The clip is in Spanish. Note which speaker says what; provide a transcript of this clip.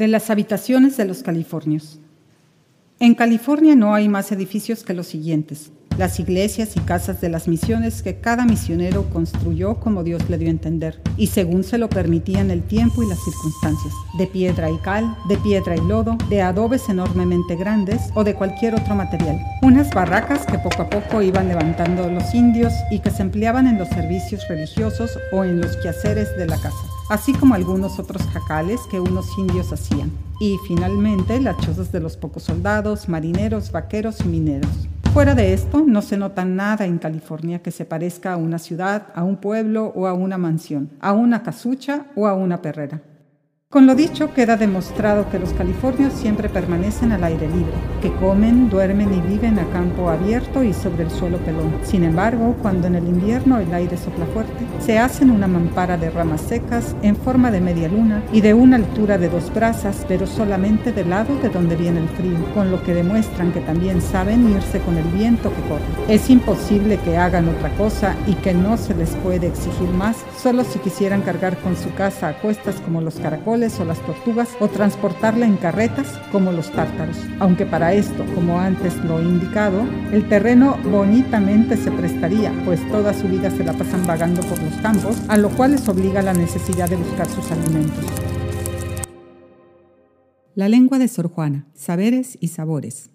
Speaker 1: De las habitaciones de los californios. En California no hay más edificios que los siguientes, las iglesias y casas de las misiones que cada misionero construyó como Dios le dio a entender, y según se lo permitían el tiempo y las circunstancias, de piedra y cal, de piedra y lodo, de adobes enormemente grandes o de cualquier otro material. Unas barracas que poco a poco iban levantando los indios y que se empleaban en los servicios religiosos o en los quehaceres de la casa así como algunos otros jacales que unos indios hacían. Y finalmente las chozas de los pocos soldados, marineros, vaqueros y mineros. Fuera de esto, no se nota nada en California que se parezca a una ciudad, a un pueblo o a una mansión, a una casucha o a una perrera. Con lo dicho, queda demostrado que los californios siempre permanecen al aire libre, que comen, duermen y viven a campo abierto y sobre el suelo pelón. Sin embargo, cuando en el invierno el aire sopla fuerte, se hacen una mampara de ramas secas en forma de media luna y de una altura de dos brazas, pero solamente del lado de donde viene el frío, con lo que demuestran que también saben irse con el viento que corre. Es imposible que hagan otra cosa y que no se les puede exigir más, solo si quisieran cargar con su casa a cuestas como los caracoles o las tortugas o transportarla en carretas como los tártaros. Aunque para esto, como antes lo he indicado, el terreno bonitamente se prestaría, pues toda su vida se la pasan vagando por los campos, a lo cual les obliga la necesidad de buscar sus alimentos.
Speaker 2: La lengua de Sor Juana, saberes y sabores.